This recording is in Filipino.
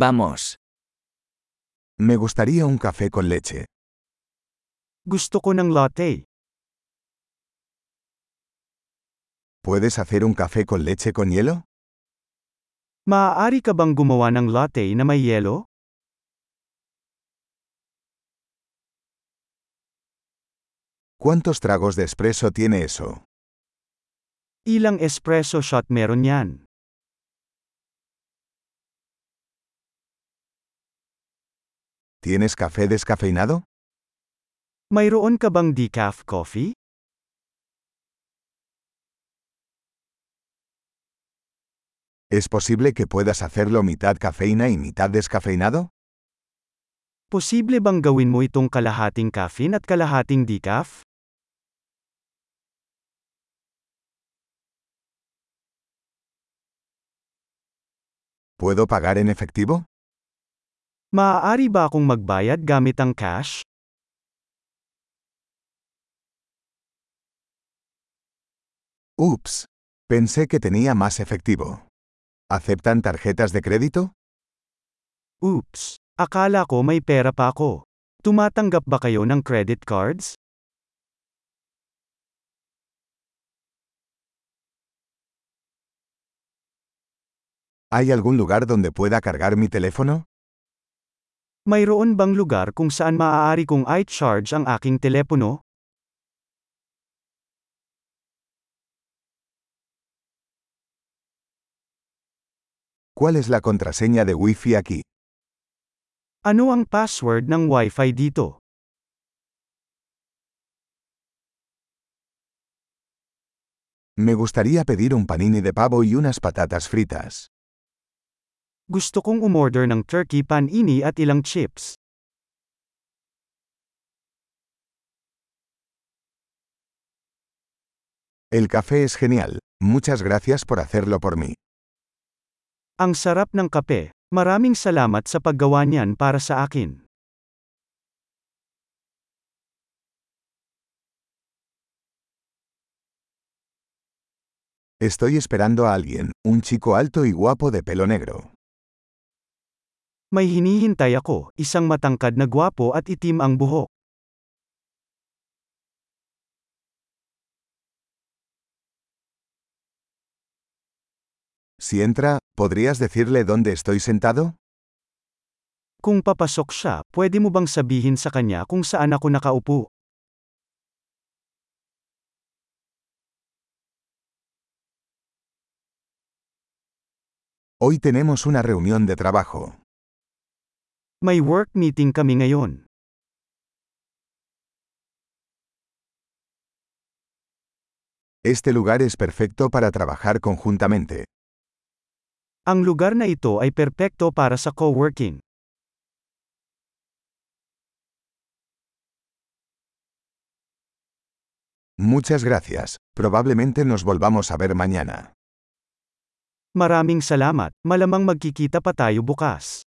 Vamos. Me gustaría un café con leche. Gusto ko ng latte. ¿Puedes hacer un café con leche con hielo? Maaari ka bang gumawa ng latte na may yelo? ¿Cuántos tragos de espresso tiene eso? Ilang espresso shot meron yan? ¿Tienes café descafeinado? Mayroon ka bang decaf coffee? ¿Es posible que puedas hacerlo mitad cafeína y mitad descafeinado? Posible bang gawin mo itong kalahating caffeine at kalahating decaf? ¿Puedo pagar en efectivo? Maaari ba akong magbayad gamit ang cash? Ups. Pensé que tenía más efectivo. ¿Aceptan tarjetas de crédito? Oops. Akala ko may pera pa ako. Tumatanggap ba kayo ng credit cards? ¿Hay algún lugar donde pueda cargar mi teléfono? Mayroon bang lugar kung saan maaari kong i-charge ang aking telepono? ¿Cuál es la contraseña de Wi-Fi aquí? Ano ang password ng Wi-Fi dito? Me gustaría pedir un panini de pavo y unas patatas fritas. Gusto kong umorder ng turkey panini at ilang chips. El café es genial. Muchas gracias por hacerlo por mí. Ang sarap ng kape. Maraming salamat sa paggawa niyan para sa akin. Estoy esperando a alguien, un chico alto y guapo de pelo negro. May hinihintay ako, isang matangkad na gwapo at itim ang buhok. Si entra, ¿podrías decirle dónde estoy sentado? Kung papasok siya, pwede mo bang sabihin sa kanya kung saan ako nakaupo? Hoy tenemos una reunión de trabajo. May work meeting kami ngayon. Este lugar es perfecto para trabajar conjuntamente. Ang lugar na ito ay perpekto para sa co-working. Muchas gracias. Probablemente nos volvamos a ver mañana. Maraming salamat, malamang magkikita pa tayo bukas.